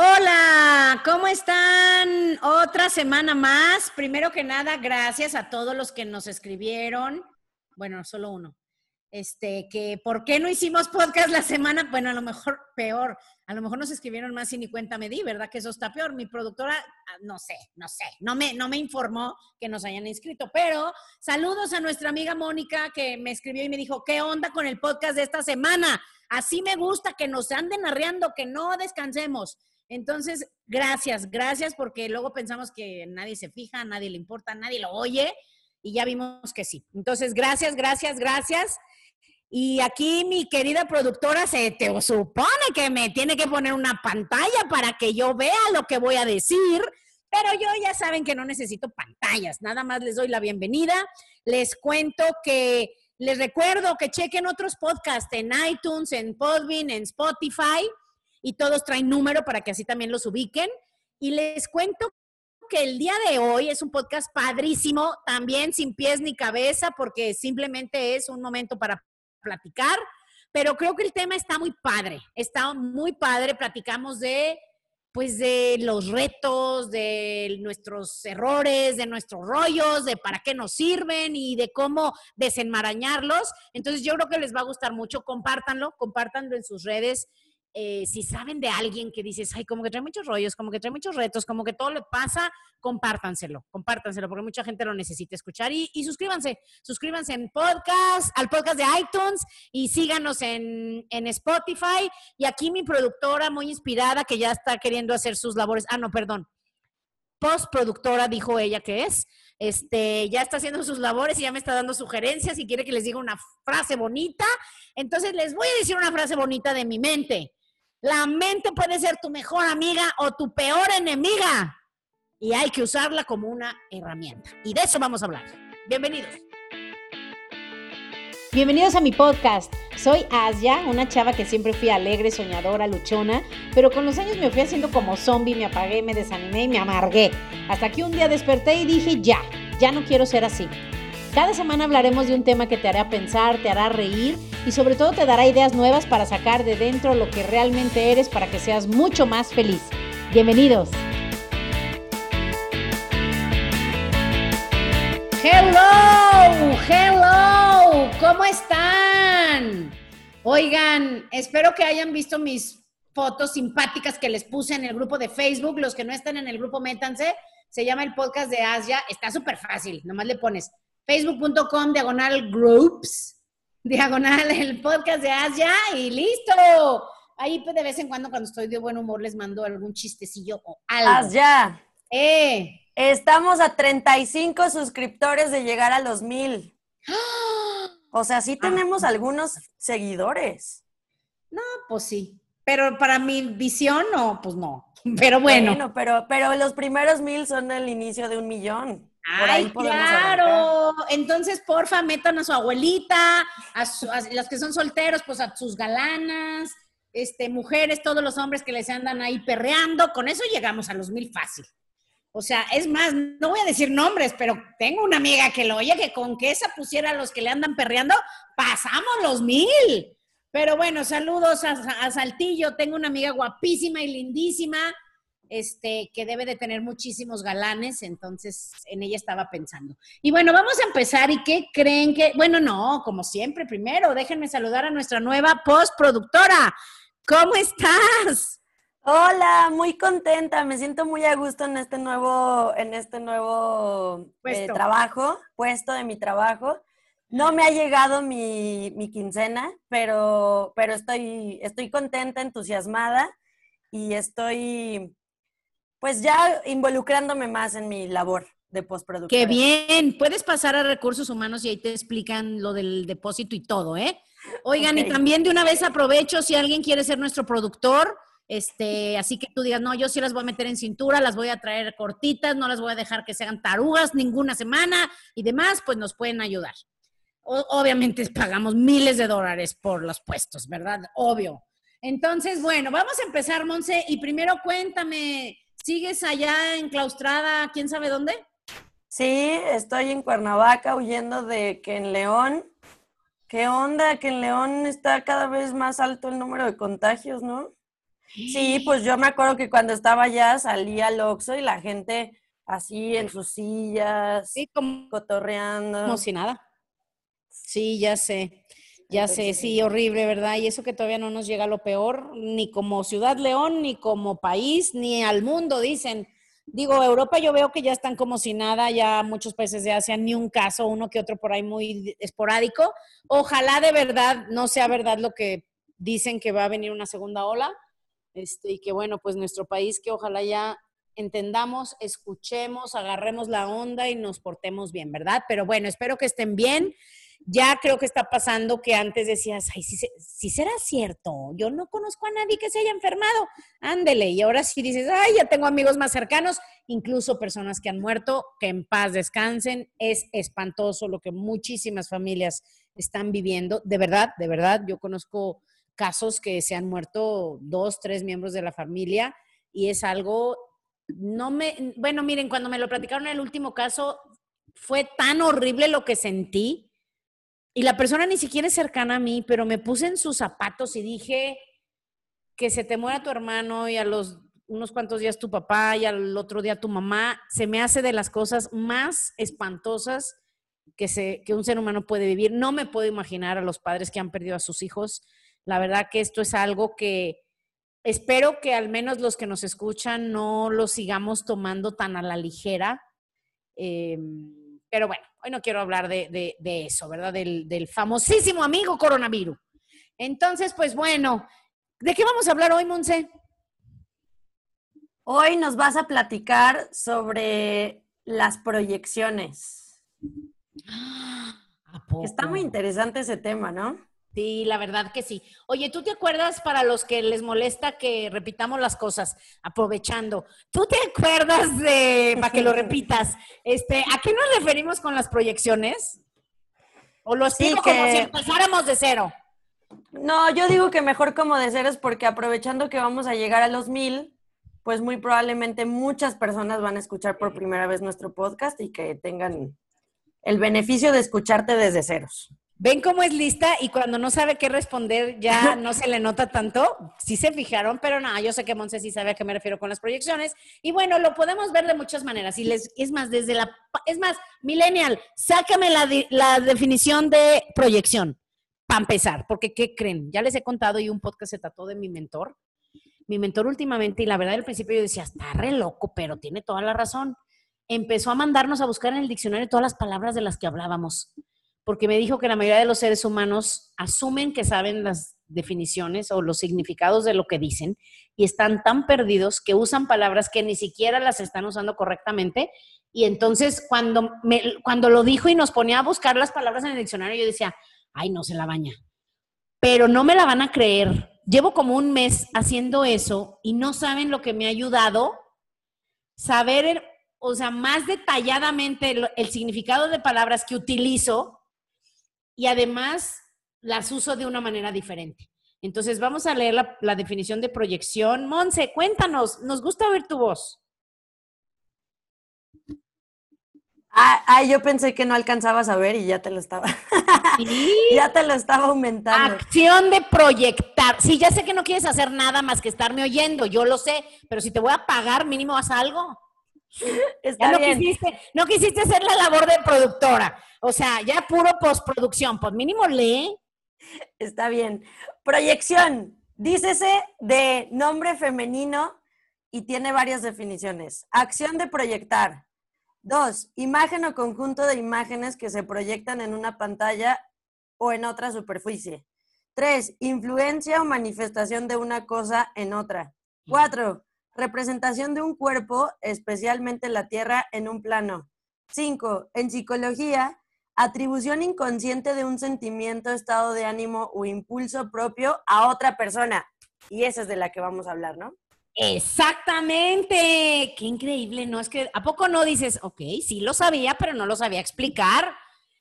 Hola, ¿cómo están? Otra semana más. Primero que nada, gracias a todos los que nos escribieron. Bueno, solo uno. Este, que ¿por qué no hicimos podcast la semana? Bueno, a lo mejor peor. A lo mejor nos escribieron más y ni cuenta me di, ¿verdad? Que eso está peor. Mi productora, ah, no sé, no sé, no me, no me informó que nos hayan inscrito. Pero saludos a nuestra amiga Mónica que me escribió y me dijo, ¿qué onda con el podcast de esta semana? Así me gusta que nos anden arreando, que no descansemos. Entonces, gracias, gracias porque luego pensamos que nadie se fija, nadie le importa, nadie lo oye y ya vimos que sí. Entonces, gracias, gracias, gracias. Y aquí mi querida productora se te supone que me tiene que poner una pantalla para que yo vea lo que voy a decir, pero yo ya saben que no necesito pantallas, nada más les doy la bienvenida. Les cuento que les recuerdo que chequen otros podcasts en iTunes, en Podbean, en Spotify y todos traen número para que así también los ubiquen. Y les cuento que el día de hoy es un podcast padrísimo, también sin pies ni cabeza, porque simplemente es un momento para platicar, pero creo que el tema está muy padre, está muy padre, platicamos de pues de los retos, de nuestros errores, de nuestros rollos, de para qué nos sirven y de cómo desenmarañarlos. Entonces yo creo que les va a gustar mucho, compártanlo, compártanlo en sus redes eh, si saben de alguien que dices, ay, como que trae muchos rollos, como que trae muchos retos, como que todo le pasa, compártanselo, compártanselo, porque mucha gente lo necesita escuchar. Y, suscríbanse, suscríbanse en podcast, al podcast de iTunes y síganos en, en Spotify. Y aquí mi productora, muy inspirada, que ya está queriendo hacer sus labores, ah, no, perdón, postproductora, dijo ella que es, este, ya está haciendo sus labores y ya me está dando sugerencias y quiere que les diga una frase bonita. Entonces les voy a decir una frase bonita de mi mente. La mente puede ser tu mejor amiga o tu peor enemiga y hay que usarla como una herramienta. Y de eso vamos a hablar. Bienvenidos. Bienvenidos a mi podcast. Soy Asia, una chava que siempre fui alegre, soñadora, luchona, pero con los años me fui haciendo como zombie, me apagué, me desanimé y me amargué. Hasta que un día desperté y dije, ya, ya no quiero ser así. Cada semana hablaremos de un tema que te hará pensar, te hará reír y sobre todo te dará ideas nuevas para sacar de dentro lo que realmente eres para que seas mucho más feliz. Bienvenidos. Hello, hello, ¿cómo están? Oigan, espero que hayan visto mis fotos simpáticas que les puse en el grupo de Facebook. Los que no están en el grupo, métanse. Se llama el podcast de Asia. Está súper fácil. Nomás le pones facebook.com diagonal groups, diagonal el podcast de Asia y listo. Ahí pues, de vez en cuando cuando estoy de buen humor les mando algún chistecillo o algo. Asia. Eh. Estamos a 35 suscriptores de llegar a los mil. O sea, sí tenemos ah. algunos seguidores. No, pues sí. Pero para mi visión, no, pues no. Pero bueno. Bueno, pero, pero los primeros mil son el inicio de un millón. Ay, claro. Entonces, porfa, metan a su abuelita, a, los que son solteros, pues a sus galanas, este, mujeres, todos los hombres que les andan ahí perreando. Con eso llegamos a los mil fácil. O sea, es más, no voy a decir nombres, pero tengo una amiga que lo oye que con que esa pusiera a los que le andan perreando, pasamos los mil. Pero bueno, saludos a, a Saltillo. Tengo una amiga guapísima y lindísima este, que debe de tener muchísimos galanes, entonces en ella estaba pensando. Y bueno, vamos a empezar. ¿Y qué creen que? Bueno, no, como siempre, primero déjenme saludar a nuestra nueva postproductora. ¿Cómo estás? Hola, muy contenta, me siento muy a gusto en este nuevo, en este nuevo eh, trabajo, puesto de mi trabajo. No me ha llegado mi, mi quincena, pero, pero estoy, estoy contenta, entusiasmada y estoy pues ya involucrándome más en mi labor de postproducción. Qué bien, puedes pasar a recursos humanos y ahí te explican lo del depósito y todo, ¿eh? Oigan, y también de una vez aprovecho si alguien quiere ser nuestro productor, este, así que tú digas, no, yo sí las voy a meter en cintura, las voy a traer cortitas, no las voy a dejar que sean tarugas ninguna semana y demás, pues nos pueden ayudar. obviamente pagamos miles de dólares por los puestos, ¿verdad? Obvio. Entonces, bueno, vamos a empezar, Monse, y primero cuéntame, ¿Sigues allá enclaustrada, quién sabe dónde? Sí, estoy en Cuernavaca huyendo de que en León, ¿qué onda? Que en León está cada vez más alto el número de contagios, ¿no? Sí, pues yo me acuerdo que cuando estaba allá salía al Oxxo y la gente así en sus sillas, sí, como, cotorreando. Como si nada. Sí, ya sé. Ya sé, sí, horrible, ¿verdad? Y eso que todavía no nos llega a lo peor, ni como Ciudad León, ni como país, ni al mundo, dicen. Digo, Europa yo veo que ya están como si nada, ya muchos países de Asia, ni un caso, uno que otro por ahí muy esporádico. Ojalá de verdad no sea verdad lo que dicen que va a venir una segunda ola, este, y que bueno, pues nuestro país que ojalá ya entendamos, escuchemos, agarremos la onda y nos portemos bien, ¿verdad? Pero bueno, espero que estén bien. Ya creo que está pasando que antes decías, ay, si, será cierto, yo no conozco a nadie que se haya enfermado, ándele. Y ahora sí dices, ay, ya tengo amigos más cercanos, incluso personas que han muerto, que en paz descansen. Es espantoso lo que muchísimas familias están viviendo. De verdad, de verdad, yo conozco casos que se han muerto dos, tres miembros de la familia y es algo, no me, bueno, miren, cuando me lo platicaron el último caso, fue tan horrible lo que sentí y la persona ni siquiera es cercana a mí, pero me puse en sus zapatos y dije que se te muera tu hermano y a los unos cuantos días tu papá y al otro día tu mamá, se me hace de las cosas más espantosas que, se, que un ser humano puede vivir. No me puedo imaginar a los padres que han perdido a sus hijos la verdad que esto es algo que espero que al menos los que nos escuchan no lo sigamos tomando tan a la ligera. Em, pero bueno, hoy no quiero hablar de, eso, ¿verdad? Del, del, famosísimo amigo coronavirus. Entonces, pues bueno, ¿de qué vamos a hablar hoy, Monse? Hoy nos vas a platicar sobre las proyecciones. Está muy interesante ese tema, ¿no? Sí, la verdad que sí. Oye, ¿tú te acuerdas para los que les molesta que repitamos las cosas, aprovechando? ¿Tú te acuerdas de, para que lo repitas, este, ¿a qué nos referimos con las proyecciones? ¿O lo explico como si empezáramos de cero? No, yo digo que mejor como de cero es porque aprovechando que vamos a llegar a los mil, pues muy probablemente muchas personas van a escuchar por primera vez nuestro podcast y que tengan el beneficio de escucharte desde ceros. ¿Ven cómo es lista y cuando no sabe qué responder ya no se le nota tanto? Sí se fijaron, pero no, yo sé que Monse sí sabe a qué me refiero con las proyecciones. Y bueno, lo podemos ver de muchas maneras. Y les, es más, desde la, es más, Millennial, sácame la, la definición de proyección, para empezar, porque ¿qué creen? Ya les he contado y un podcast se trató de mi mentor. Mi mentor últimamente, y la verdad al principio yo decía, está re loco, pero tiene toda la razón. Empezó a mandarnos a buscar en el diccionario todas las palabras de las que hablábamos porque me dijo que la mayoría de los seres humanos asumen que saben las definiciones o los significados de lo que dicen y están tan perdidos que usan palabras que ni siquiera las están usando correctamente. Y entonces cuando, me, cuando lo dijo y nos ponía a buscar las palabras en el diccionario, yo decía, ay, no se la baña. Pero no me la van a creer. Llevo como un mes haciendo eso y no saben lo que me ha ayudado saber, o sea, más detalladamente el significado de palabras que utilizo y además las uso de una manera diferente. Entonces vamos a leer la, definición de proyección. Monse, cuéntanos, nos gusta oír tu voz. Ah, yo pensé que no alcanzabas a ver y ya te lo estaba. ya te lo estaba aumentando. Acción de proyectar. Sí, ya sé que no quieres hacer nada más que estarme oyendo, yo lo sé, pero si te voy a pagar, mínimo haz algo. Está no, Quisiste, no quisiste hacer la labor de productora. O sea, ya puro postproducción. Pues mínimo lee. Está bien. Proyección. Dícese de nombre femenino y tiene varias definiciones. Acción de proyectar. Dos, imagen o conjunto de imágenes que se proyectan en una pantalla o en otra superficie. Tres, influencia o manifestación de una cosa en otra. Cuatro, representación de un cuerpo, especialmente la Tierra, en un plano. 5. En psicología, atribución inconsciente de un sentimiento, estado de ánimo o impulso propio a otra persona. Y esa es de la que vamos a hablar, ¿no? Exactamente. Qué increíble, ¿no? Es que, ¿a poco no dices, ok, sí lo sabía, pero no lo sabía explicar?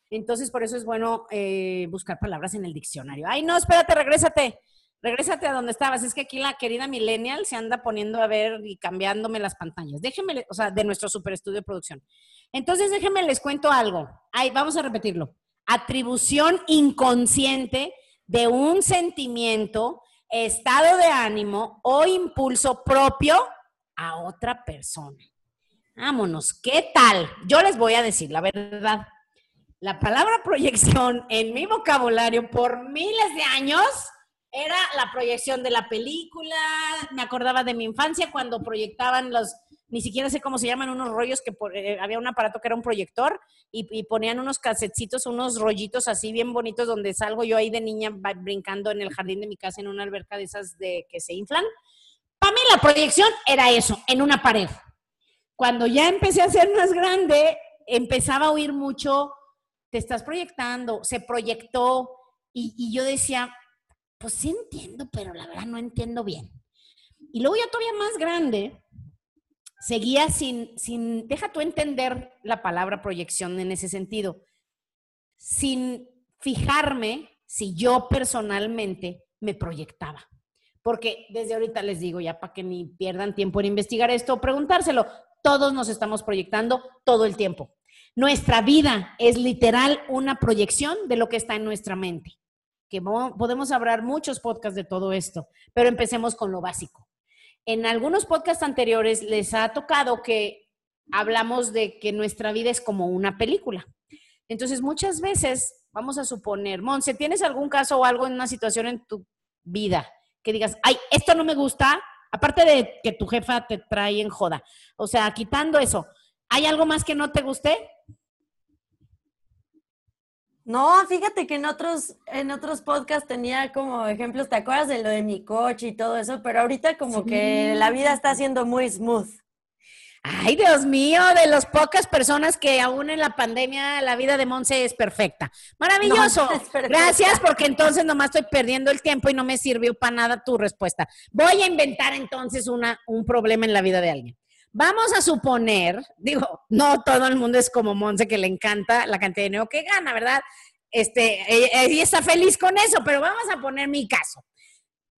Entonces, por eso es bueno eh, buscar palabras en el diccionario. Ay, no, espérate, regrésate. Regrésate a donde estabas. Es que aquí la querida Millennial se anda poniendo a ver y cambiándome las pantallas. Déjenme, o sea, de nuestro super estudio de producción. Entonces, déjenme les cuento algo. Ahí, vamos a repetirlo. Atribución inconsciente de un sentimiento, estado de ánimo o impulso propio a otra persona. Vámonos, ¿qué tal? Yo les voy a decir la verdad. La palabra proyección en mi vocabulario por miles de años era la proyección de la película. Me acordaba de mi infancia cuando proyectaban los, ni siquiera sé cómo se llaman, unos rollos que eh, había un aparato que era un proyector y, ponían unos casetcitos, unos rollitos así bien bonitos donde salgo yo ahí de niña brincando en el jardín de mi casa en una alberca de esas de que se inflan. Para mí la proyección era eso, en una pared. Cuando ya empecé a ser más grande, empezaba a oír mucho, te estás proyectando, se proyectó y, y yo decía, pues sí entiendo, pero la verdad no entiendo bien. Y luego ya todavía más grande, seguía sin, sin, deja tú entender la palabra proyección en ese sentido, sin fijarme si yo personalmente me proyectaba. Porque desde ahorita les digo, ya para que ni pierdan tiempo en investigar esto o preguntárselo, todos nos estamos proyectando todo el tiempo. Nuestra vida es literal una proyección de lo que está en nuestra mente. Que podemos hablar muchos podcasts de todo esto, pero empecemos con lo básico en algunos podcasts anteriores les ha tocado que hablamos de que nuestra vida es como una película. Entonces, muchas veces, vamos a suponer, Monse, ¿tienes algún caso o algo en una situación en tu vida que digas, ay, esto no me gusta? Aparte de que tu jefa te trae en joda. O sea, quitando eso, ¿hay algo más que no te guste? No, fíjate que en otros, en otros podcasts tenía como ejemplos, ¿te acuerdas de lo de mi coche y todo eso? Pero ahorita como que la vida está siendo muy smooth. Ay, Dios mío, de las pocas personas que aún en la pandemia la vida de Monse es perfecta. Maravilloso. Gracias, porque entonces nomás estoy perdiendo el tiempo y no me sirvió para nada tu respuesta. Voy a inventar entonces una, un problema en la vida de alguien. Vamos a suponer, digo, no todo el mundo es como Monse que le encanta la cantidad de dinero que gana, ¿verdad? Este, ella, está feliz con eso, pero vamos a poner mi caso.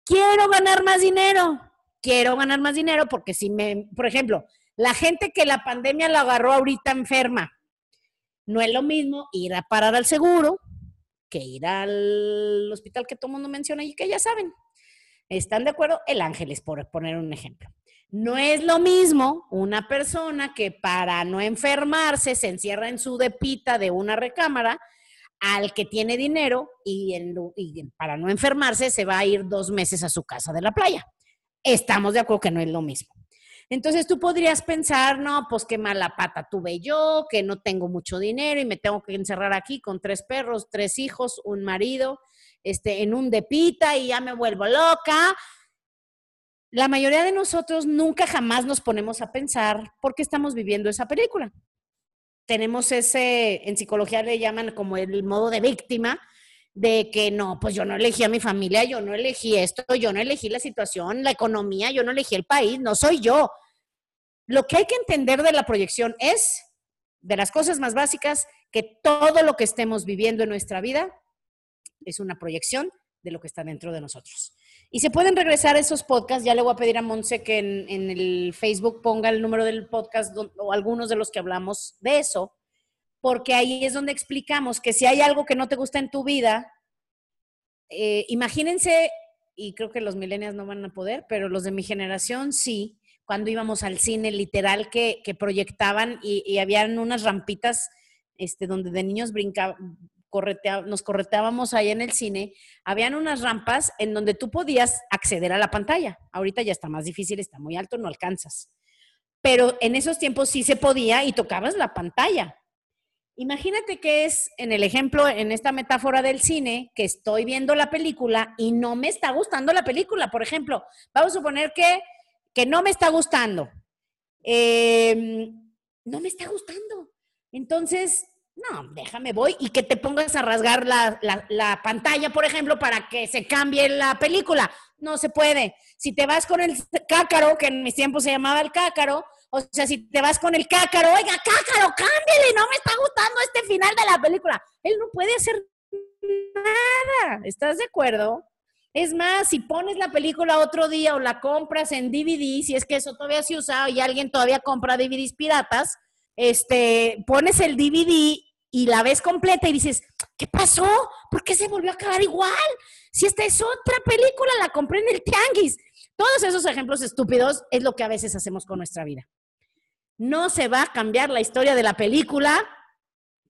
Quiero ganar más dinero, quiero ganar más dinero porque si me, por ejemplo, la gente que la pandemia la agarró ahorita enferma, no es lo mismo ir a parar al seguro que ir al hospital que todo el mundo menciona y que ya saben. ¿Están de acuerdo? El Ángeles, por poner un ejemplo. No es lo mismo una persona que para no enfermarse se encierra en su depita de una recámara al que tiene dinero y, para no enfermarse se va a ir dos meses a su casa de la playa. Estamos de acuerdo que no es lo mismo. Entonces tú podrías pensar, no, pues qué mala pata tuve yo, que no tengo mucho dinero y me tengo que encerrar aquí con tres perros, tres hijos, un marido, este, en un depita y ya me vuelvo loca la mayoría de nosotros nunca jamás nos ponemos a pensar por qué estamos viviendo esa película. Tenemos ese, en psicología le llaman como el modo de víctima, de que no, pues yo no elegí a mi familia, yo no elegí esto, yo no elegí la situación, la economía, yo no elegí el país, no soy yo. Lo que hay que entender de la proyección es, de las cosas más básicas, que todo lo que estemos viviendo en nuestra vida es una proyección de lo que está dentro de nosotros. Y se pueden regresar esos podcasts. Ya le voy a pedir a Monse que en, el Facebook ponga el número del podcast o algunos de los que hablamos de eso, porque ahí es donde explicamos que si hay algo que no te gusta en tu vida, eh, imagínense, y creo que los millennials no van a poder, pero los de mi generación sí, cuando íbamos al cine, literal, que, proyectaban y, y habían unas rampitas este, donde de niños nos correteábamos ahí en el cine, habían unas rampas en donde tú podías acceder a la pantalla. Ahorita ya está más difícil, está muy alto, no alcanzas. Pero en esos tiempos sí se podía y tocabas la pantalla. Imagínate que es en el ejemplo, en esta metáfora del cine, que estoy viendo la película y no me está gustando la película. Por ejemplo, vamos a suponer que, que no me está gustando. Em, no me está gustando. Entonces, no, déjame, voy y que te pongas a rasgar la, pantalla, por ejemplo, para que se cambie la película. No se puede. Si te vas con el cácaro, que en mis tiempos se llamaba el cácaro, o sea, si te vas con el cácaro, oiga, cácaro, cámbiale, no me está gustando este final de la película. Él no puede hacer nada. ¿Estás de acuerdo? Es más, si pones la película otro día o la compras en DVD, si es que eso todavía se usa y alguien todavía compra DVDs piratas, este, pones el DVD y la ves completa y dices, ¿qué pasó? ¿Por qué se volvió a acabar igual? Si esta es otra película, la compré en el tianguis. Todos esos ejemplos estúpidos es lo que a veces hacemos con nuestra vida. No se va a cambiar la historia de la película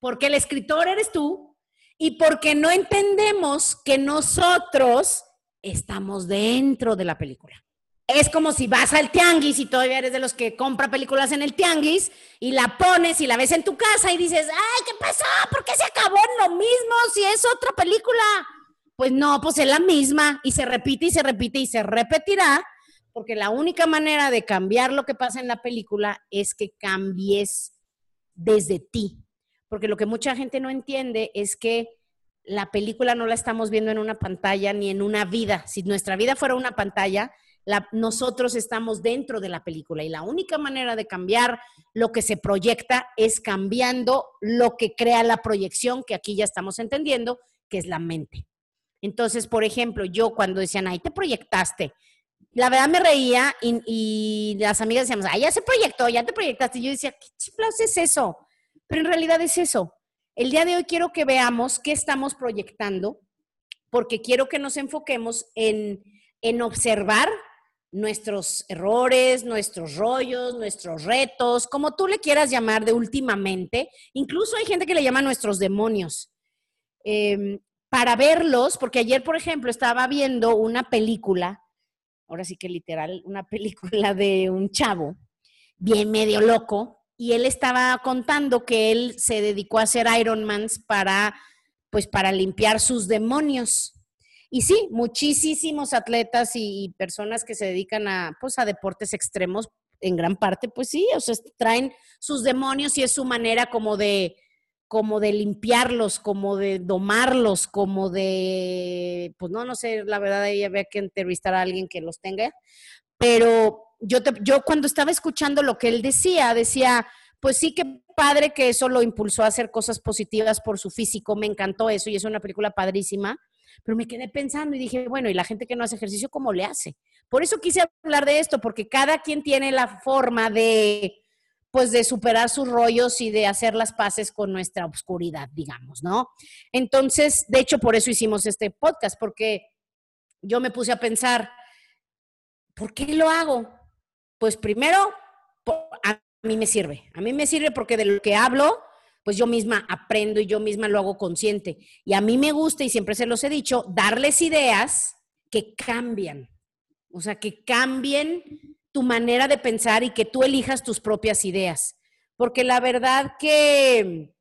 porque el escritor eres tú y porque no entendemos que nosotros estamos dentro de la película. Es como si vas al tianguis y todavía eres de los que compra películas en el tianguis y la pones y la ves en tu casa y dices, ay, ¿qué pasó? ¿Por qué se acabó en lo mismo si es otra película? Pues no, pues es la misma y se repite y se repite y se repetirá porque la única manera de cambiar lo que pasa en la película es que cambies desde ti. Porque lo que mucha gente no entiende es que la película no la estamos viendo en una pantalla ni en una vida. Si nuestra vida fuera una pantalla, nosotros estamos dentro de la película y la única manera de cambiar lo que se proyecta es cambiando lo que crea la proyección, que aquí ya estamos entendiendo, que es la mente. Entonces, por ejemplo, yo cuando decían, ay, te proyectaste, la verdad me reía y, las amigas decíamos, ay, ya se proyectó, ya te proyectaste. Y yo decía, ¿qué chiflados es eso? Pero en realidad es eso. El día de hoy quiero que veamos qué estamos proyectando, porque quiero que nos enfoquemos en, en observar nuestros errores, nuestros rollos, nuestros retos, como tú le quieras llamar de últimamente. Incluso hay gente que le llama nuestros demonios. Em, para verlos, porque ayer, por ejemplo, estaba viendo una película, ahora sí que literal, una película de un chavo, bien medio loco, y él estaba contando que él se dedicó a hacer Ironmans para, pues, para limpiar sus demonios. Y sí, muchísimos atletas y personas que se dedican a, pues, a deportes extremos, en gran parte, pues sí, o sea, traen sus demonios y es su manera como de, como de limpiarlos, como de domarlos, como de, pues no, no sé, la verdad ahí había que entrevistar a alguien que los tenga, pero yo, yo cuando estaba escuchando lo que él decía, decía, pues sí que padre que eso lo impulsó a hacer cosas positivas por su físico, me encantó eso y es una película padrísima, pero me quedé pensando y dije, bueno, ¿y la gente que no hace ejercicio cómo le hace? Por eso quise hablar de esto, porque cada quien tiene la forma de, pues, de superar sus rollos y de hacer las paces con nuestra oscuridad, digamos, ¿no? Entonces, de hecho, por eso hicimos este podcast, porque yo me puse a pensar, ¿por qué lo hago? Pues primero, a mí me sirve. A mí me sirve porque de lo que hablo, pues yo misma aprendo y yo misma lo hago consciente. Y a mí me gusta, y siempre se los he dicho, darles ideas que cambian. O sea, que cambien tu manera de pensar y que tú elijas tus propias ideas. Porque la verdad que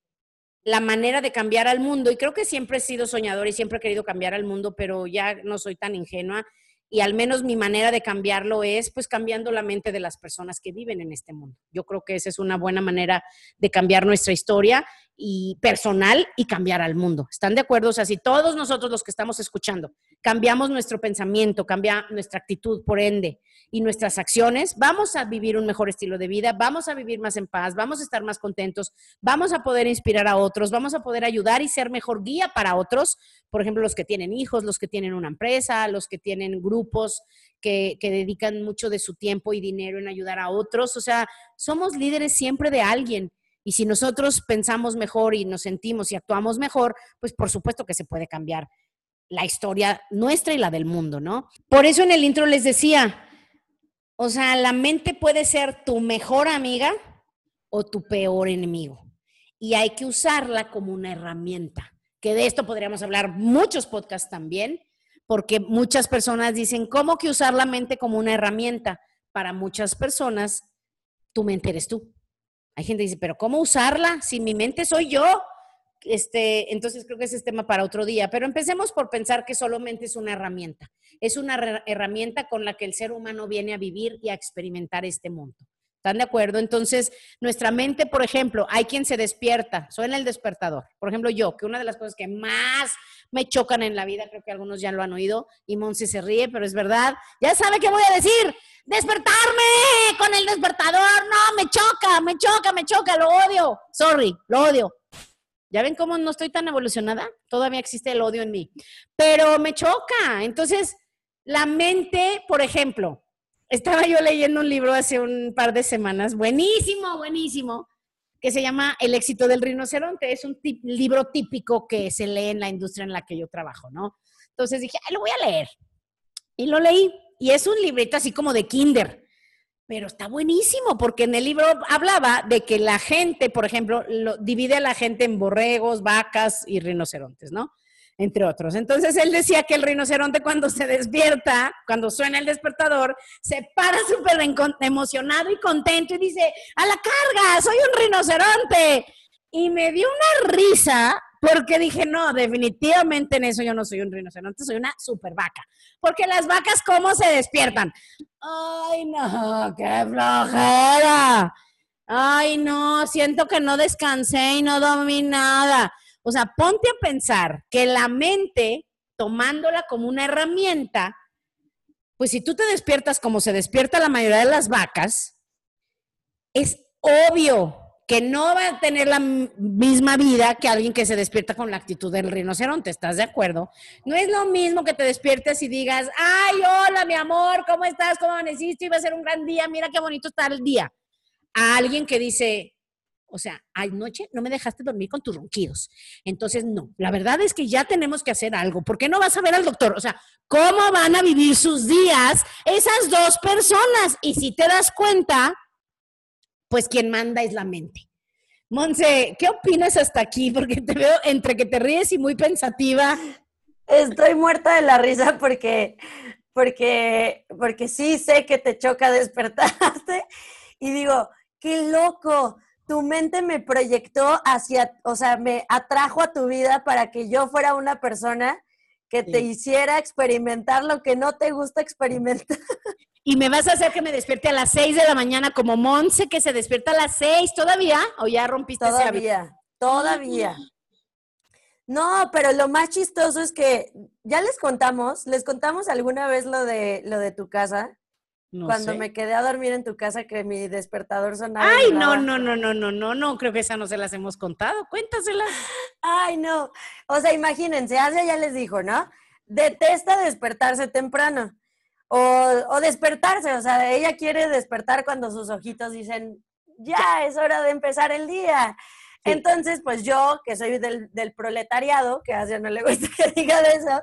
la manera de cambiar al mundo, y creo que siempre he sido soñador y siempre he querido cambiar al mundo, pero ya no soy tan ingenua, y al menos mi manera de cambiarlo es pues cambiando la mente de las personas que viven en este mundo. Yo creo que esa es una buena manera de cambiar nuestra historia y personal y cambiar al mundo. ¿Están de acuerdo? O sea, si todos nosotros los que estamos escuchando cambiamos nuestro pensamiento, cambia nuestra actitud, por ende, y nuestras acciones, vamos a vivir un mejor estilo de vida, vamos a vivir más en paz, vamos a estar más contentos, vamos a poder inspirar a otros, vamos a poder ayudar y ser mejor guía para otros, por ejemplo, los que tienen hijos, los que tienen una empresa, los que tienen grupos que, que dedican mucho de su tiempo y dinero en ayudar a otros. O sea, somos líderes siempre de alguien. Y si nosotros pensamos mejor y nos sentimos y actuamos mejor, pues por supuesto que se puede cambiar la historia nuestra y la del mundo, ¿no? Por eso en el intro les decía, o sea, la mente puede ser tu mejor amiga o tu peor enemigo. Y hay que usarla como una herramienta. Que de esto podríamos hablar muchos podcasts también, porque muchas personas dicen, ¿cómo que usar la mente como una herramienta? Para muchas personas, tu mente eres tú. Hay gente que dice, pero ¿cómo usarla si mi mente soy yo? Este, entonces creo que ese es tema para otro día, pero empecemos por pensar que solamente es una herramienta. Es una herramienta con la que el ser humano viene a vivir y a experimentar este mundo. ¿Están de acuerdo? Entonces, nuestra mente, por ejemplo, hay quien se despierta, suena el despertador. Por ejemplo, yo, que una de las cosas que más me chocan en la vida, creo que algunos ya lo han oído, y Monse se ríe, pero es verdad. Ya sabe qué voy a decir. Despertarme con el despertador. No, me choca, me choca, me choca, lo odio. Sorry, lo odio. ¿Ya ven cómo no estoy tan evolucionada? Todavía existe el odio en mí. Pero me choca. Entonces, la mente, por ejemplo, estaba yo leyendo un libro hace un par de semanas, buenísimo, buenísimo, que se llama El éxito del rinoceronte. Es un libro típico que se lee en la industria en la que yo trabajo, ¿no? Entonces dije, lo voy a leer. Y lo leí. Y es un librito así como de kinder. Pero está buenísimo porque en el libro hablaba de que la gente, por ejemplo, lo, divide a la gente en borregos, vacas y rinocerontes, ¿no? Entre otros. Entonces él decía que el rinoceronte cuando se despierta, cuando suena el despertador, se para súper emocionado y contento y dice, a la carga, soy un rinoceronte. Y me dio una risa porque dije, no, definitivamente en eso yo no soy un rinoceronte, soy una super vaca. Porque las vacas, ¿cómo se despiertan? Ay, no, qué flojera. Ay, no, siento que no descansé y no dormí nada. O sea, ponte a pensar que la mente, tomándola como una herramienta, pues si tú te despiertas como se despierta la mayoría de las vacas, es obvio que no va a tener la misma vida que alguien que se despierta con la actitud del rinoceronte, ¿estás de acuerdo? No es lo mismo que te despiertes y digas, ay, hola, mi amor, ¿cómo estás? ¿Cómo amaneciste? Iba a ser un gran día, mira qué bonito está el día. A alguien que dice, o sea, anoche no me dejaste dormir con tus ronquidos. Entonces, no, la verdad es que ya tenemos que hacer algo. ¿Por qué no vas a ver al doctor? O sea, ¿cómo van a vivir sus días esas dos personas? Y si te das cuenta, pues quien manda es la mente. Monse, ¿qué opinas hasta aquí? Porque te veo entre que te ríes y muy pensativa. Estoy muerta de la risa porque, porque, porque sí sé que te choca despertarte y digo, qué loco tu mente me proyectó hacia, o sea, me atrajo a tu vida para que yo fuera una persona que te hiciera experimentar lo que no te gusta experimentar. Y me vas a hacer que me despierte a las 6 de la mañana como Monse, que se despierta a las 6 todavía, o ya rompiste todavía, Todavía, No, pero lo más chistoso es que ya les contamos, les contamos alguna vez lo de lo de tu casa. Cuando me quedé a dormir en tu casa que mi despertador sonaba. Ay, no, no, no, no, no, no, no, creo que esa no se las hemos contado. Cuéntaselas. Ay, no. O sea, imagínense, Asia ya les dijo, ¿no? Detesta despertarse temprano. O, o despertarse, o sea, ella quiere despertar cuando sus ojitos dicen, ya es hora de empezar el día. Entonces, pues yo, que soy del, del proletariado, que a Asia no le gusta que diga de eso,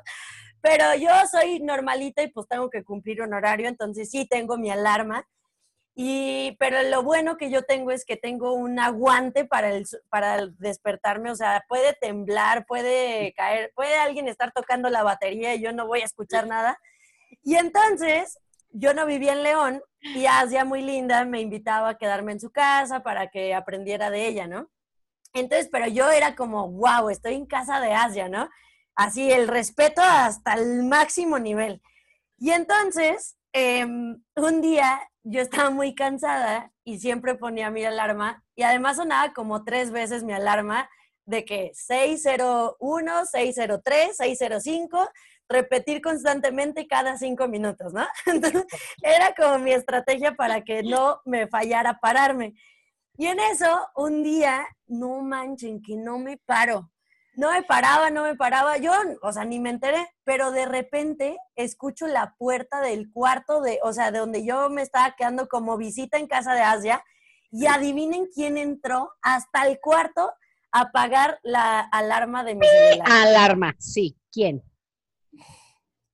pero yo soy normalita y pues tengo que cumplir un horario, entonces sí tengo mi alarma. Y, pero lo bueno que yo tengo es que tengo un aguante para, el, para despertarme, o sea, puede temblar, puede caer, puede alguien estar tocando la batería y yo no voy a escuchar nada. Y entonces, yo no vivía en León y Asia, muy linda, me invitaba a quedarme en su casa para que aprendiera de ella, ¿no? Entonces, pero yo era como, wow, estoy en casa de Asia, ¿no? Así el respeto hasta el máximo nivel. Y entonces, em, un día yo estaba muy cansada y siempre ponía mi alarma y además sonaba como tres veces mi alarma de que 601, 603, 605, repetir constantemente cada cinco minutos, ¿no? Entonces, era como mi estrategia para que no me fallara pararme. Y en eso, un día, no manchen, que no me paro. No me paraba, no me paraba. Yo, o sea, ni me enteré, pero de repente escucho la puerta del cuarto de, o sea, de donde yo me estaba quedando como visita en casa de Asia y adivinen quién entró hasta el cuarto a apagar la alarma de mi celular. Alarma, sí. ¿Quién?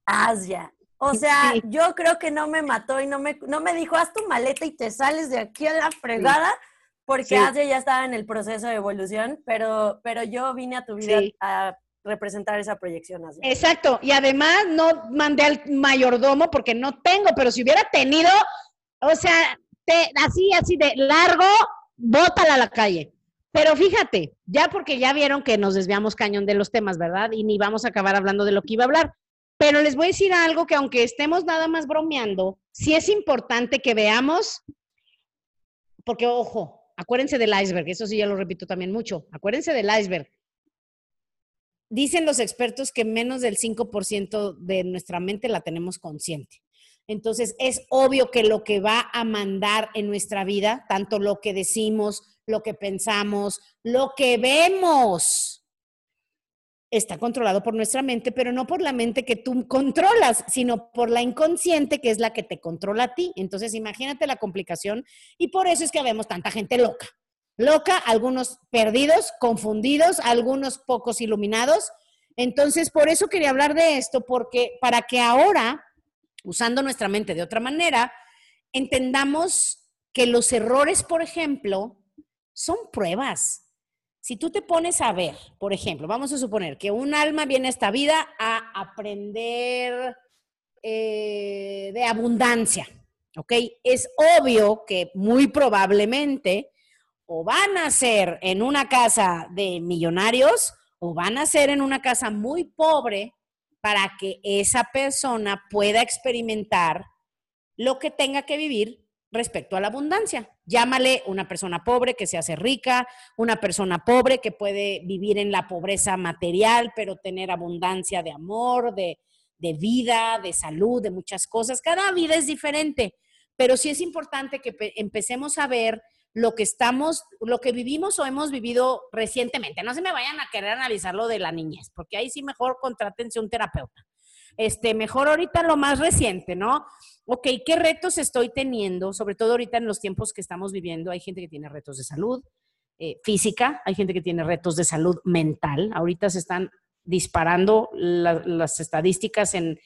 Asia. O sea, yo creo que no me mató y no me, no me dijo, haz tu maleta y te sales de aquí a la fregada porque Asia ya estaba en el proceso de evolución, pero, pero yo vine a tu vida a representar esa proyección. Asia. Exacto, y además no mandé al mayordomo porque no tengo, pero si hubiera tenido, o sea, te, así, así de largo, bótala a la calle. Pero fíjate, ya porque ya vieron que nos desviamos cañón de los temas, ¿verdad? Y ni vamos a acabar hablando de lo que iba a hablar. Pero les voy a decir algo que aunque estemos nada más bromeando, sí es importante que veamos, porque ojo, Acuérdense del iceberg, eso sí ya lo repito también mucho. Acuérdense del iceberg. Dicen los expertos que menos del 5% de nuestra mente la tenemos consciente. Entonces, es obvio que lo que va a mandar en nuestra vida, tanto lo que decimos, lo que pensamos, lo que vemos, está controlado por nuestra mente, pero no por la mente que tú controlas, sino por la inconsciente que es la que te controla a ti. Entonces, imagínate la complicación y por eso es que vemos tanta gente loca, loca, algunos perdidos, confundidos, algunos pocos iluminados. Entonces, por eso quería hablar de esto, porque para que ahora, usando nuestra mente de otra manera, entendamos que los errores, por ejemplo, son pruebas. Si tú te pones a ver, por ejemplo, vamos a suponer que un alma viene a esta vida a aprender eh, de abundancia, ¿ok? Es obvio que muy probablemente o van a ser en una casa de millonarios o van a ser en una casa muy pobre para que esa persona pueda experimentar lo que tenga que vivir respecto a la abundancia. Llámale una persona pobre que se hace rica, una persona pobre que puede vivir en la pobreza material, pero tener abundancia de amor, de, de vida, de salud, de muchas cosas. Cada vida es diferente, pero sí es importante que empecemos a ver lo que estamos, lo que vivimos o hemos vivido recientemente. No se me vayan a querer analizar lo de la niñez, porque ahí sí mejor contrátense un terapeuta. Este, mejor ahorita lo más reciente, ¿no? Ok, ¿qué retos estoy teniendo? Sobre todo ahorita en los tiempos que estamos viviendo, hay gente que tiene retos de salud eh, física, hay gente que tiene retos de salud mental. Ahorita se están disparando las estadísticas en,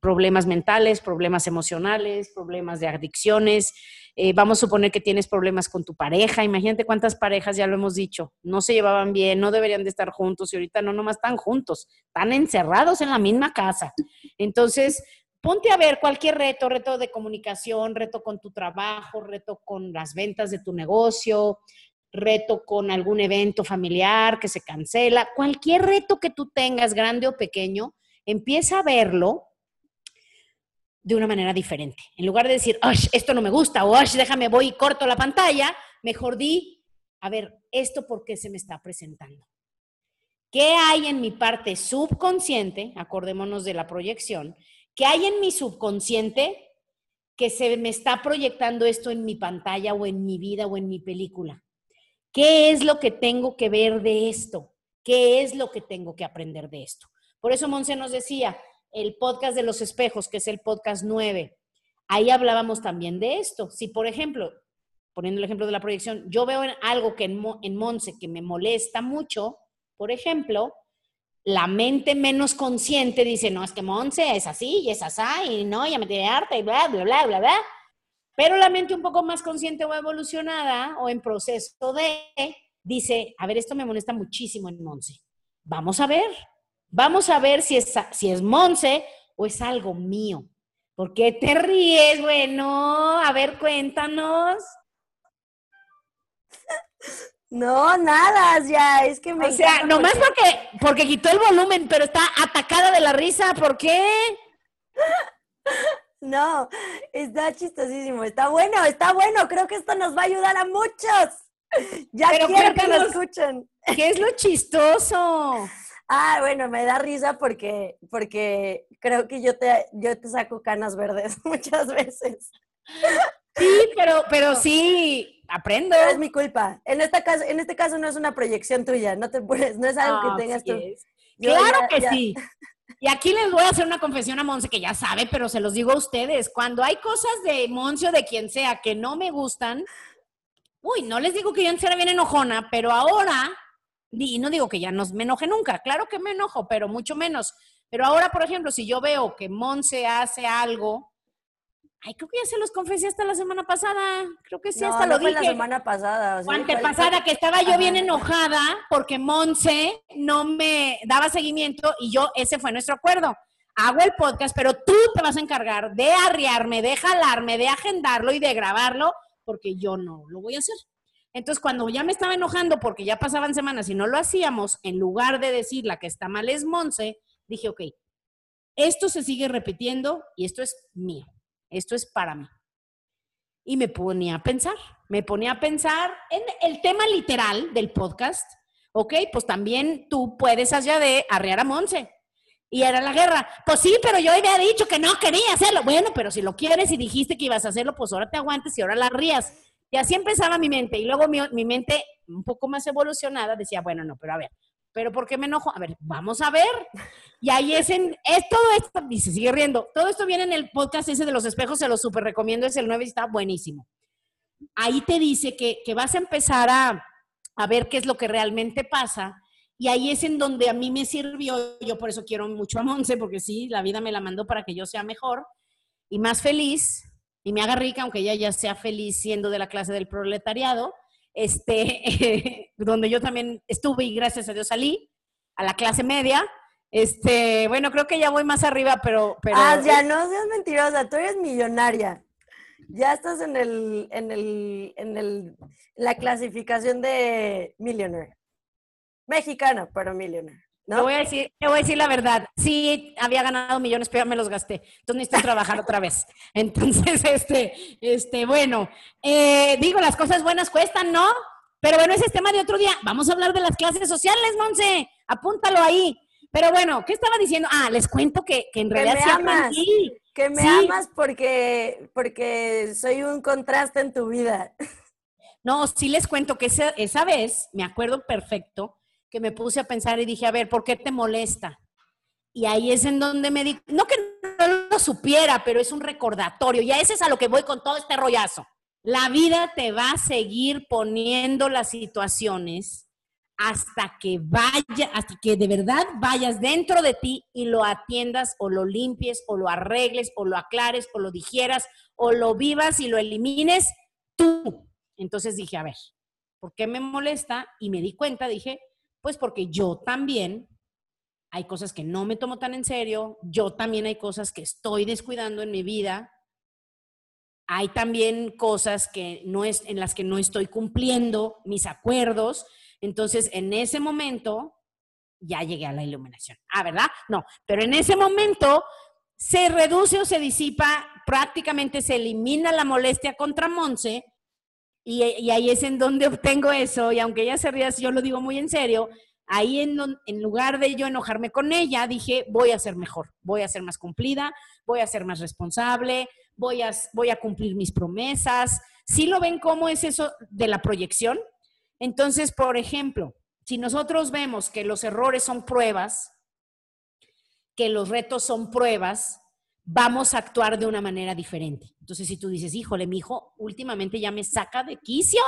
problemas mentales, problemas emocionales, problemas de adicciones. Eh, vamos a suponer que tienes problemas con tu pareja. Imagínate cuántas parejas, ya lo hemos dicho, no se llevaban bien, no deberían de estar juntos y ahorita no nomás están juntos, están encerrados en la misma casa. Entonces, ponte a ver cualquier reto, reto de comunicación, reto con tu trabajo, reto con las ventas de tu negocio, reto con algún evento familiar que se cancela, cualquier reto que tú tengas, grande o pequeño, empieza a verlo de una manera diferente. En lugar de decir, esto no me gusta, o déjame, voy y corto la pantalla, mejor di, a ver, ¿esto por qué se me está presentando? ¿Qué hay en mi parte subconsciente? Acordémonos de la proyección. ¿Qué hay en mi subconsciente que se me está proyectando esto en mi pantalla o en mi vida o en mi película? ¿Qué es lo que tengo que ver de esto? ¿Qué es lo que tengo que aprender de esto? Por eso Monse nos decía, el podcast de los espejos, que es el podcast 9, ahí hablábamos también de esto. Si, por ejemplo, poniendo el ejemplo de la proyección, yo veo algo que en, en Monse que me molesta mucho, por ejemplo, la mente menos consciente dice, no, es que Monse es así y es así, y no, ya me tiene harta y bla, bla, bla, bla, bla. Pero la mente un poco más consciente o evolucionada o en proceso de, dice, a ver, esto me molesta muchísimo en Monse. Vamos a ver, vamos a ver si es, si es Monse o es algo mío. ¿Por qué te ríes? Bueno, a ver, cuéntanos. No, nada, ya, es que me. O sea, nomás porque... porque, quitó el volumen, pero está atacada de la risa, ¿por qué? No, está chistosísimo, está bueno, está bueno, creo que esto nos va a ayudar a muchos. Ya quiero que lo escuchen. ¿Qué es lo chistoso? Ah, bueno, me da risa porque, porque creo que yo te, yo te saco canas verdes muchas veces. Sí, pero, pero sí, aprendo. es mi culpa. En, esta caso, en este caso no es una proyección tuya, no te puedes, no es algo que ah, tengas tú. claro que sí. Y aquí les voy a hacer una confesión a Monse que ya sabe, pero se los digo a ustedes. Cuando hay cosas de Monse o de quien sea que no me gustan, uy, no les digo que yo antes era bien enojona, pero ahora, y no digo que ya no me enoje nunca, claro que me enojo, pero mucho menos. Pero ahora, por ejemplo, si yo veo que Monse hace algo Ay, creo que ya se los confesé hasta la semana pasada. Creo que sí, hasta lo fue dije. la semana pasada. O pasada que estaba yo bien enojada porque Monse no me daba seguimiento y yo, ese fue nuestro acuerdo. Hago el podcast, pero tú te vas a encargar de arriarme, de jalarme, de agendarlo y de grabarlo, porque yo no lo voy a hacer. Entonces, cuando ya me estaba enojando porque ya pasaban semanas y no lo hacíamos, en lugar de decir la que está mal es Monse, dije, ok, esto se sigue repitiendo y esto es mío esto es para mí. Y me ponía a pensar, me ponía a pensar en el tema literal del podcast. Ok, pues también tú puedes allá de arrear a Monse. Y era la guerra. Pues sí, pero yo había dicho que no quería hacerlo. Bueno, pero si lo quieres y dijiste que ibas a hacerlo, pues ahora te aguantes y ahora la rías. Y así empezaba mi mente. Y luego mi, mi mente, un poco más evolucionada, decía, bueno, no, pero a ver, ¿Pero por qué me enojo? A ver, vamos a ver. Y ahí es en, es todo esto, y se sigue riendo, todo esto viene en el podcast ese de los espejos, se lo súper recomiendo, es el 9 y está buenísimo. ahí te dice que, vas a empezar a, a ver qué es lo que realmente pasa. Y ahí es en donde a mí me sirvió, yo por eso quiero mucho a Monse, porque sí, la vida me la mandó para que yo sea mejor y más feliz y me haga rica, aunque ella ya sea feliz siendo de la clase del proletariado, este, donde yo también estuve y gracias a Dios salí a la clase media. Este, bueno, creo que ya voy más arriba, pero... pero ah, ya no seas mentirosa, tú eres millonaria. Ya estás en el, en el, en el, la clasificación de millionaire. Mexicano, pero millionaire. Te, voy a decir, te voy a decir la verdad. Sí, había ganado millones, pero ya me los gasté. Entonces necesito trabajar otra vez. Entonces, este, este, bueno, eh, digo, las cosas buenas cuestan, ¿no? Pero bueno, ese es tema de otro día. Vamos a hablar de las clases sociales, Monse. Apúntalo ahí. Pero bueno, ¿qué estaba diciendo? Ah, les cuento que, en realidad que me amas, Que me amas porque, porque soy un contraste en tu vida. No, sí les cuento que esa, esa vez, me acuerdo perfecto, que me puse a pensar y dije, a ver, ¿por qué te molesta? Y ahí es en donde me di, no que no lo supiera, pero es un recordatorio. Y a ese es a lo que voy con todo este rollazo. La vida te va a seguir poniendo las situaciones hasta que vaya, hasta que de verdad vayas dentro de ti y lo atiendas o lo limpies o lo arregles o lo aclares o lo digieras o lo vivas y lo elimines tú. Entonces dije, a ver, ¿por qué me molesta? Y me di cuenta, dije, pues porque yo también hay cosas que no me tomo tan en serio, yo también hay cosas que estoy descuidando en mi vida, hay también cosas que no es, en las que no estoy cumpliendo mis acuerdos. Entonces, en ese momento, ya llegué a la iluminación. Ah, ¿verdad? No, pero en ese momento se reduce o se disipa, prácticamente se elimina la molestia contra Monse y, ahí es en donde obtengo eso, y aunque ella se ría, yo lo digo muy en serio, ahí en, lugar de yo enojarme con ella, dije, voy a ser mejor, voy a ser más cumplida, voy a ser más responsable, voy a, cumplir mis promesas. ¿Sí lo ven cómo es eso de la proyección? Entonces, por ejemplo, si nosotros vemos que los errores son pruebas, que los retos son pruebas, vamos a actuar de una manera diferente. Entonces, si tú dices, híjole, mi hijo últimamente ya me saca de quicio,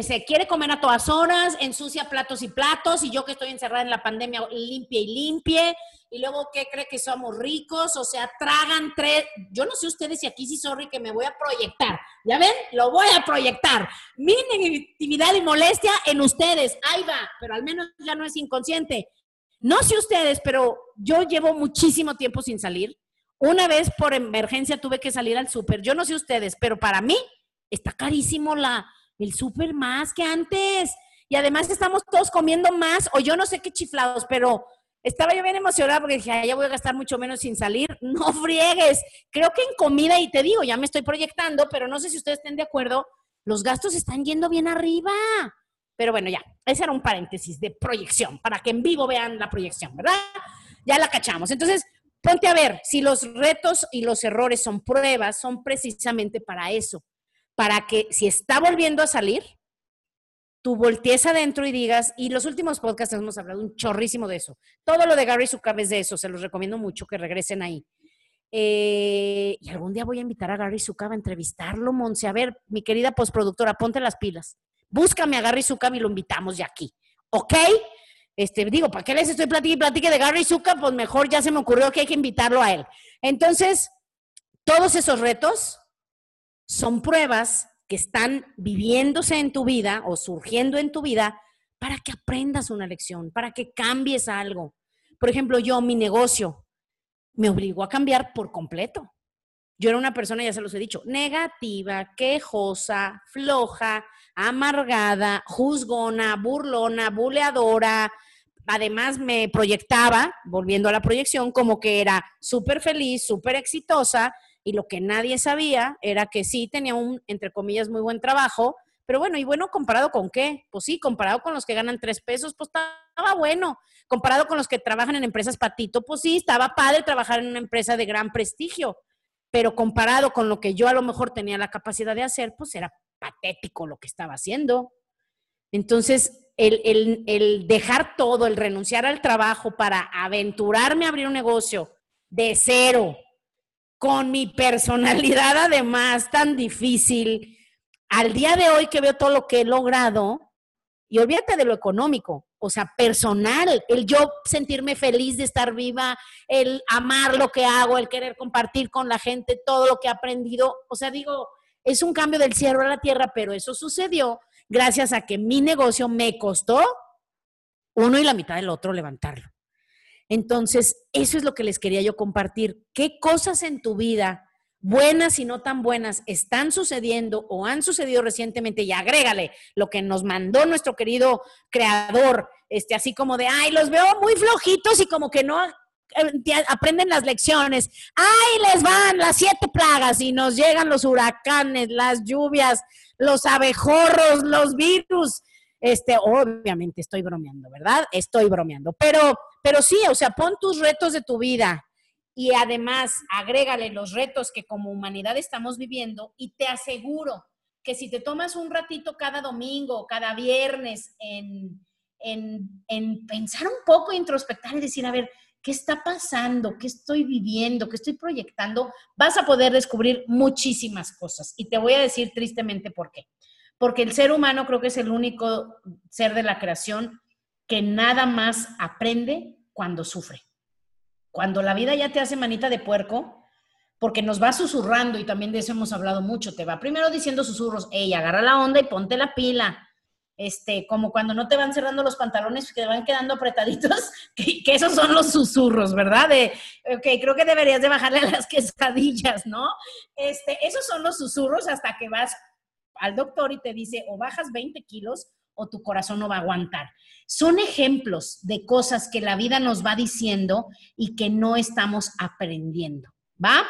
se quiere comer a todas horas, ensucia platos y platos, y yo que estoy encerrada en la pandemia, limpie y limpie, y luego, ¿qué cree que somos ricos? O sea, tragan tres, yo no sé ustedes si aquí sí, sorry, que me voy a proyectar, ¿ya ven? Lo voy a proyectar, mi negatividad y molestia en ustedes, ahí va, pero al menos ya no es inconsciente. No sé ustedes, pero yo llevo muchísimo tiempo sin salir, una vez por emergencia tuve que salir al súper. Yo no sé ustedes, pero para mí está carísimo la, el súper más que antes. Y además estamos todos comiendo más, o yo no sé qué chiflados, pero estaba yo bien emocionada porque dije, ya voy a gastar mucho menos sin salir. No friegues. Creo que en comida, y te digo, ya me estoy proyectando, pero no sé si ustedes estén de acuerdo, los gastos están yendo bien arriba. Pero bueno, ya, ese era un paréntesis de proyección, para que en vivo vean la proyección, ¿verdad? Ya la cachamos. Entonces, Ponte a ver, si los retos y los errores son pruebas, son precisamente para eso, para que si está volviendo a salir, tú voltees adentro y digas, y los últimos podcasts hemos hablado un chorrísimo de eso. Todo lo de Gary Zukav es de eso, se los recomiendo mucho que regresen ahí. Eh, y algún día voy a invitar a Gary Zukav a entrevistarlo, Monse. A ver, mi querida postproductora, ponte las pilas. Búscame a Gary Zukav y lo invitamos ya aquí. ¿Ok? Este, digo, ¿para qué les estoy platicando y platique de Gary Zucker? Pues mejor ya se me ocurrió que hay que invitarlo a él. Entonces, todos esos retos son pruebas que están viviéndose en tu vida o surgiendo en tu vida para que aprendas una lección, para que cambies algo. Por ejemplo, yo, mi negocio me obligó a cambiar por completo. Yo era una persona, ya se los he dicho, negativa, quejosa, floja, amargada, juzgona, burlona, buleadora. Además, me proyectaba, volviendo a la proyección, como que era súper feliz, súper exitosa, y lo que nadie sabía era que sí tenía un, entre comillas, muy buen trabajo, pero bueno, ¿y bueno comparado con qué? Pues sí, comparado con los que ganan tres pesos, pues estaba bueno. Comparado con los que trabajan en empresas patito, pues sí, estaba padre trabajar en una empresa de gran prestigio pero comparado con lo que yo a lo mejor tenía la capacidad de hacer, pues era patético lo que estaba haciendo. Entonces, el, dejar todo, el renunciar al trabajo para aventurarme a abrir un negocio de cero, con mi personalidad además tan difícil, al día de hoy que veo todo lo que he logrado, y olvídate de lo económico, o sea, personal, el yo sentirme feliz de estar viva, el amar lo que hago, el querer compartir con la gente todo lo que he aprendido, o sea, digo, es un cambio del cielo a la tierra, pero eso sucedió gracias a que mi negocio me costó uno y la mitad del otro levantarlo. Entonces, eso es lo que les quería yo compartir. ¿Qué cosas en tu vida, buenas y no tan buenas, están sucediendo o han sucedido recientemente? Y agrégale lo que nos mandó nuestro querido creador, este, así como de, ay, los veo muy flojitos y como que no eh, aprenden las lecciones. ¡Ay, les van las siete plagas y nos llegan los huracanes, las lluvias, los abejorros, los virus! Este, obviamente estoy bromeando, ¿verdad? Estoy bromeando, pero, pero sí, o sea, pon tus retos de tu vida y además agrégale los retos que como humanidad estamos viviendo y te aseguro que si te tomas un ratito cada domingo, cada viernes en, en, en pensar un poco, introspectar y decir, a ver, ¿qué está pasando? ¿Qué estoy viviendo? ¿Qué estoy proyectando? Vas a poder descubrir muchísimas cosas. Y te voy a decir tristemente por qué porque el ser humano creo que es el único ser de la creación que nada más aprende cuando sufre. Cuando la vida ya te hace manita de puerco, porque nos va susurrando, y también de eso hemos hablado mucho, te va primero diciendo susurros, ey, agarra la onda y ponte la pila. Este, como cuando no te van cerrando los pantalones que te van quedando apretaditos, que, esos son los susurros, ¿verdad? De, ok, creo que deberías de bajarle a las quesadillas, ¿no? Este, esos son los susurros hasta que vas al doctor y te dice o bajas 20 kilos o tu corazón no va a aguantar. Son ejemplos de cosas que la vida nos va diciendo y que no estamos aprendiendo, ¿va?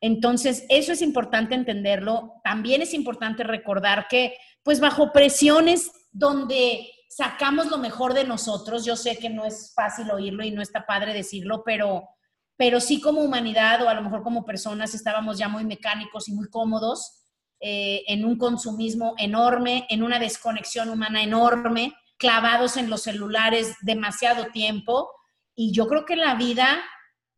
Entonces, eso es importante entenderlo. También es importante recordar que, pues, bajo presiones donde sacamos lo mejor de nosotros, yo sé que no es fácil oírlo y no está padre decirlo, pero, pero sí como humanidad o a lo mejor como personas estábamos ya muy mecánicos y muy cómodos eh, en un consumismo enorme, en una desconexión humana enorme, clavados en los celulares demasiado tiempo. Y yo creo que la vida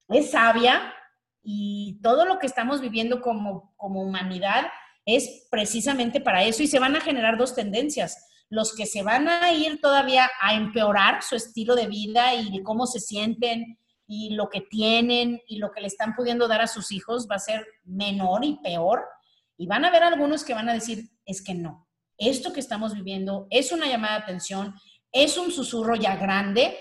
es sabia y todo lo que estamos viviendo como, como humanidad es precisamente para eso y se van a generar dos tendencias. Los que se van a ir todavía a empeorar su estilo de vida y cómo se sienten y lo que tienen y lo que le están pudiendo dar a sus hijos va a ser menor y peor y van a haber algunos que van a decir, es que no, esto que estamos viviendo es una llamada de atención, es un susurro ya grande,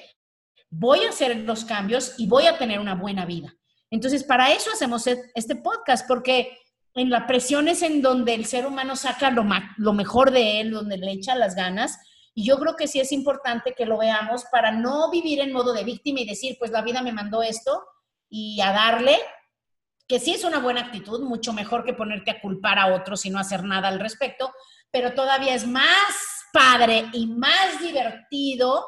voy a hacer los cambios y voy a tener una buena vida. Entonces, para eso hacemos e-, este podcast, porque en la presión es en donde el ser humano saca lo, lo mejor de él, donde le echa las ganas. Y yo creo que sí es importante que lo veamos para no vivir en modo de víctima y decir, pues la vida me mandó esto y a darle, que sí es una buena actitud, mucho mejor que ponerte a culpar a otros y no hacer nada al respecto, pero todavía es más padre y más divertido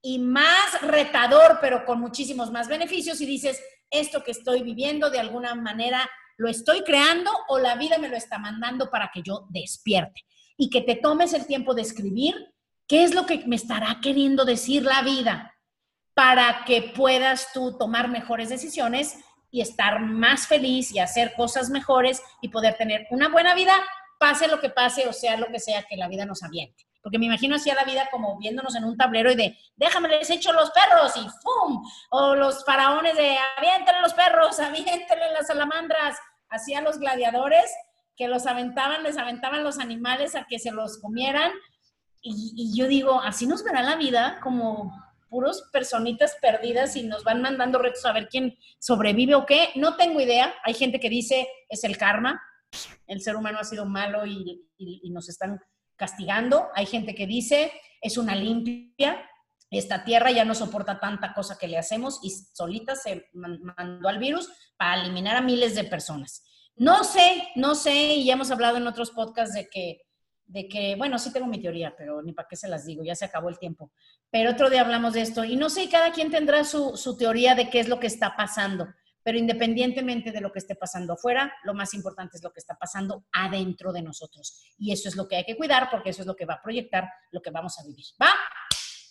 y más retador, pero con muchísimos más beneficios y dices, esto que estoy viviendo de alguna manera lo estoy creando o la vida me lo está mandando para que yo despierte y que te tomes el tiempo de escribir qué es lo que me estará queriendo decir la vida para que puedas tú tomar mejores decisiones y estar más feliz y hacer cosas mejores y poder tener una buena vida, pase lo que pase o sea lo que sea que la vida nos aviente. Porque me imagino así la vida como viéndonos en un tablero y de, déjame, les echo los perros y ¡fum! O los faraones de, aviéntale los perros, aviéntale las salamandras, así a los gladiadores que los aventaban, les aventaban los animales a que se los comieran. Y, y yo digo, así nos verá la vida como puros personitas perdidas y nos van mandando retos a ver quién sobrevive o qué. No tengo idea. Hay gente que dice es el karma. El ser humano ha sido malo y, nos están castigando. Hay gente que dice es una limpia. Esta tierra ya no soporta tanta cosa que le hacemos y solita se mandó al virus para eliminar a miles de personas. No sé, no sé, y ya hemos hablado en otros podcasts de que de que, bueno, sí tengo mi teoría, pero ni para qué se las digo, ya se acabó el tiempo. Pero otro día hablamos de esto y no sé, cada quien tendrá su, su teoría de qué es lo que está pasando, pero independientemente de lo que esté pasando afuera, lo más importante es lo que está pasando adentro de nosotros. Y eso es lo que hay que cuidar porque eso es lo que va a proyectar lo que vamos a vivir. ¿Va?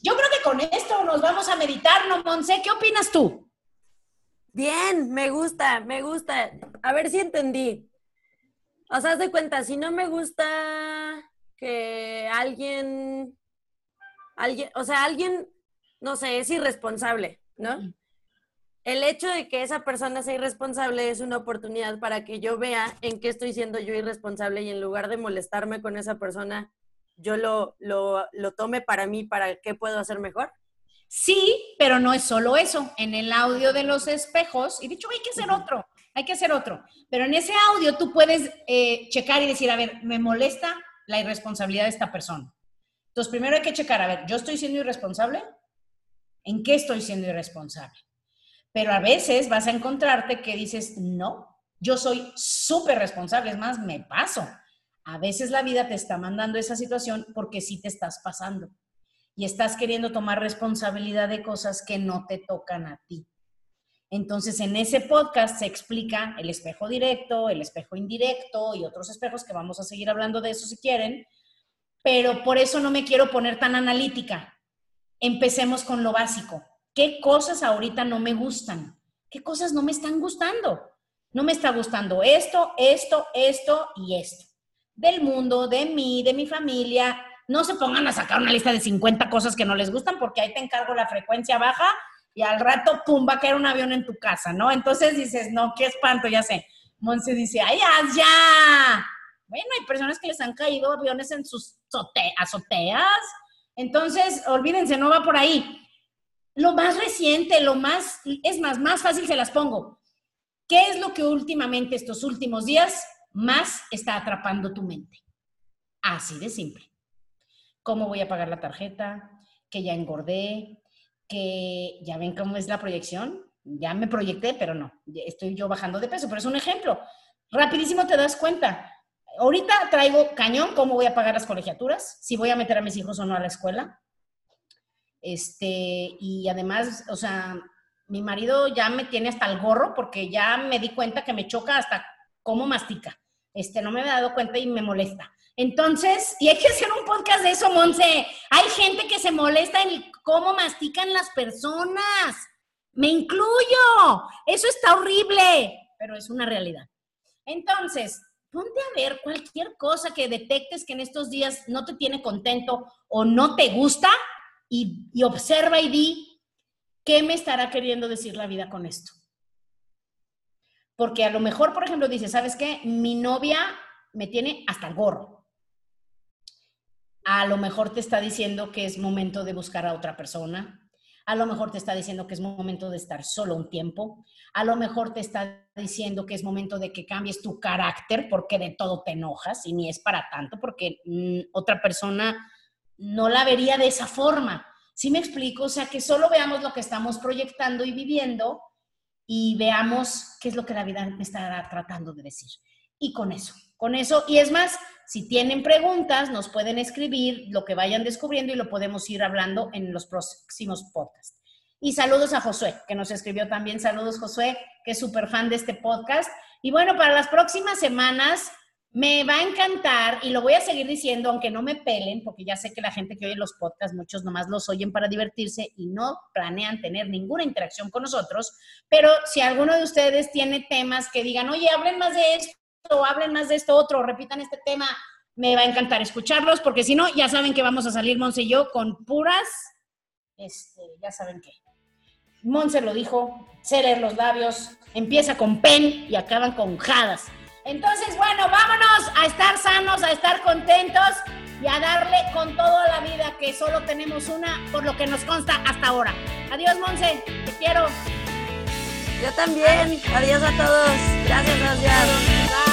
Yo creo que con esto nos vamos a meditar, ¿no, Monse? ¿Qué opinas tú? Bien, me gusta, me gusta. A ver si entendí. O sea, haz de cuenta, si no me gusta que alguien, alguien, o sea, alguien, no sé, es irresponsable, ¿no? El hecho de que esa persona sea irresponsable es una oportunidad para que yo vea en qué estoy siendo yo irresponsable y en lugar de molestarme con esa persona, yo lo, lo, lo tome para mí, para qué puedo hacer mejor. Sí, pero no es solo eso. En el audio de los espejos, y dicho, hay que hacer otro, hay que hacer otro. Pero en ese audio tú puedes eh, checar y decir, a ver, me molesta la irresponsabilidad de esta persona. Entonces, primero hay que checar, a ver, ¿yo estoy siendo irresponsable? ¿En qué estoy siendo irresponsable? Pero a veces vas a encontrarte que dices, no, yo soy súper responsable, es más, me paso. A veces la vida te está mandando esa situación porque sí te estás pasando y estás queriendo tomar responsabilidad de cosas que no te tocan a ti. Entonces, en ese podcast se explica el espejo directo, el espejo indirecto y otros espejos que vamos a seguir hablando de eso si quieren, pero por eso no me quiero poner tan analítica. Empecemos con lo básico. ¿Qué cosas ahorita no me gustan? ¿Qué cosas no me están gustando? No me está gustando esto, esto, esto y esto. Del mundo, de mí, de mi familia, no se pongan a sacar una lista de 50 cosas que no les gustan porque ahí te encargo la frecuencia baja y al rato, pum, va a caer un avión en tu casa, ¿no? Entonces dices, no, qué espanto, ya sé. Monse dice, ay, ya. Bueno, hay personas que les han caído aviones en sus azoteas. Entonces, olvídense, no va por ahí. Lo más reciente, lo más, es más, más fácil se las pongo. ¿Qué es lo que últimamente, estos últimos días, más está atrapando tu mente? Así de simple cómo voy a pagar la tarjeta, que ya engordé, que ya ven cómo es la proyección. Ya me proyecté, pero no, estoy yo bajando de peso, pero es un ejemplo. Rapidísimo te das cuenta. Ahorita traigo cañón cómo voy a pagar las colegiaturas, si voy a meter a mis hijos o no a la escuela. Este, y además, o sea, mi marido ya me tiene hasta el gorro porque ya me di cuenta que me choca hasta cómo mastica. Este, no me he dado cuenta y me molesta. Entonces, y hay que hacer un podcast de eso, Monse. Hay gente que se molesta en cómo mastican las personas. Me incluyo. Eso está horrible, pero es una realidad. Entonces, ponte a ver cualquier cosa que detectes que en estos días no te tiene contento o no te gusta y, observa y di qué me estará queriendo decir la vida con esto. Porque a lo mejor, por ejemplo, dice, ¿sabes qué? Mi novia me tiene hasta el gorro a lo mejor te está diciendo que es momento de buscar a otra persona. A lo mejor te está diciendo que es momento de estar solo un tiempo. A lo mejor te está diciendo que es momento de que cambies tu carácter porque de todo te enojas y ni es para tanto porque mm, otra persona no la vería de esa forma. ¿Sí me explico? O sea, que solo veamos lo que estamos proyectando y viviendo y veamos qué es lo que la vida me está tratando de decir. Y con eso, con eso, y es más, si tienen preguntas, nos pueden escribir lo que vayan descubriendo y lo podemos ir hablando en los próximos podcasts. Y saludos a Josué, que nos escribió también. Saludos, Josué, que es súper fan de este podcast. Y bueno, para las próximas semanas me va a encantar y lo voy a seguir diciendo, aunque no me pelen, porque ya sé que la gente que oye los podcasts, muchos nomás los oyen para divertirse y no planean tener ninguna interacción con nosotros. Pero si alguno de ustedes tiene temas que digan, oye, hablen más de esto hablen más de esto otro, repitan este tema, me va a encantar escucharlos, porque si no, ya saben que vamos a salir Monse y yo con puras, este, ya saben qué. Monse lo dijo, cerer los labios, empieza con pen y acaban con jadas. Entonces, bueno, vámonos a estar sanos, a estar contentos y a darle con toda la vida que solo tenemos una, por lo que nos consta hasta ahora. Adiós, Monse, te quiero. Yo también. Adiós a todos. Gracias, gracias.